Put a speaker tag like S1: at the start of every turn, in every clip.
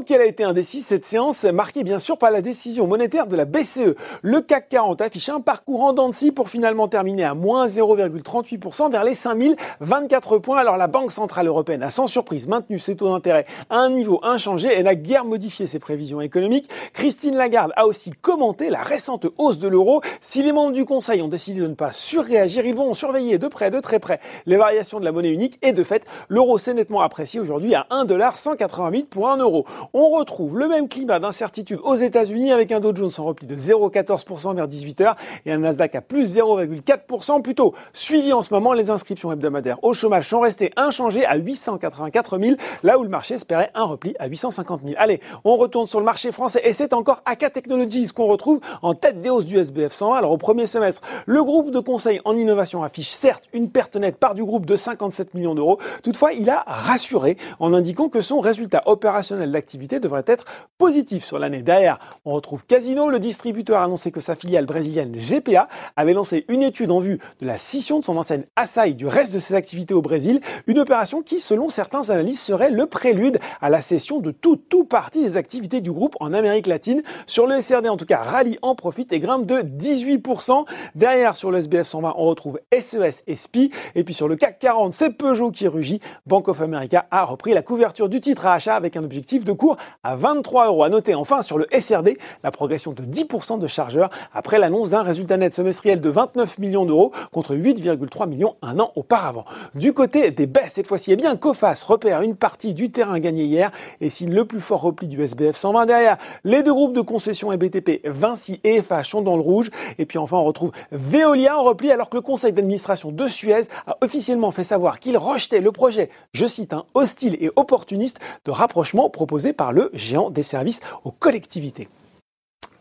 S1: qu'elle a été indécise, cette séance marquée bien sûr par la décision monétaire de la BCE. Le CAC 40 affiche un parcours en dents de scie pour finalement terminer à moins 0,38% vers les 5024 points. Alors la Banque Centrale Européenne a sans surprise maintenu ses taux d'intérêt à un niveau inchangé et n'a guère modifié ses prévisions économiques. Christine Lagarde a aussi commenté la récente hausse de l'euro. Si les membres du Conseil ont décidé de ne pas surréagir, ils vont surveiller de près, de très près, les variations de la monnaie unique et de fait, l'euro s'est nettement apprécié aujourd'hui à 1,188 pour 1 euro. On retrouve le même climat d'incertitude aux États-Unis avec un Dow Jones en repli de 0,14% vers 18h et un Nasdaq à plus 0,4% plutôt. Suivi en ce moment, les inscriptions hebdomadaires au chômage sont restées inchangées à 884 000, là où le marché espérait un repli à 850 000. Allez, on retourne sur le marché français et c'est encore AK Technologies qu'on retrouve en tête des hausses du SBF 120. Alors au premier semestre, le groupe de conseil en innovation affiche certes une perte nette part du groupe de 57 millions d'euros. Toutefois, il a rassuré en indiquant que son résultat opérationnel d'activité devrait être positif sur l'année. Derrière, on retrouve Casino. Le distributeur a annoncé que sa filiale brésilienne GPA avait lancé une étude en vue de la scission de son enseigne Assai du reste de ses activités au Brésil. Une opération qui, selon certains analystes, serait le prélude à la cession de tout, tout partie des activités du groupe en Amérique latine. Sur le SRD, en tout cas, Rally en profite et grimpe de 18%. Derrière, sur le SBF 120, on retrouve SES et SPI. Et puis sur le CAC 40, c'est Peugeot qui rugit. Bank of America a repris la couverture du titre à achat avec un objectif de cours à 23 euros. À noter enfin sur le SRD la progression de 10% de chargeurs après l'annonce d'un résultat net semestriel de 29 millions d'euros contre 8,3 millions un an auparavant. Du côté des baisses cette fois-ci, eh bien Cofas repère une partie du terrain gagné hier et signe le plus fort repli du SBF 120 derrière. Les deux groupes de concession et BTP, Vinci et FH sont dans le rouge. Et puis enfin on retrouve Veolia en repli alors que le conseil d'administration de Suez a officiellement fait savoir qu'il rejetait le projet, je cite, un hostile et opportuniste de rapprochement proposé par le géant des services aux collectivités.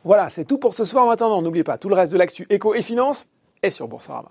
S1: Voilà, c'est tout pour ce soir. Maintenant, n'oubliez pas, tout le reste de l'actu éco et finance est sur Boursorama.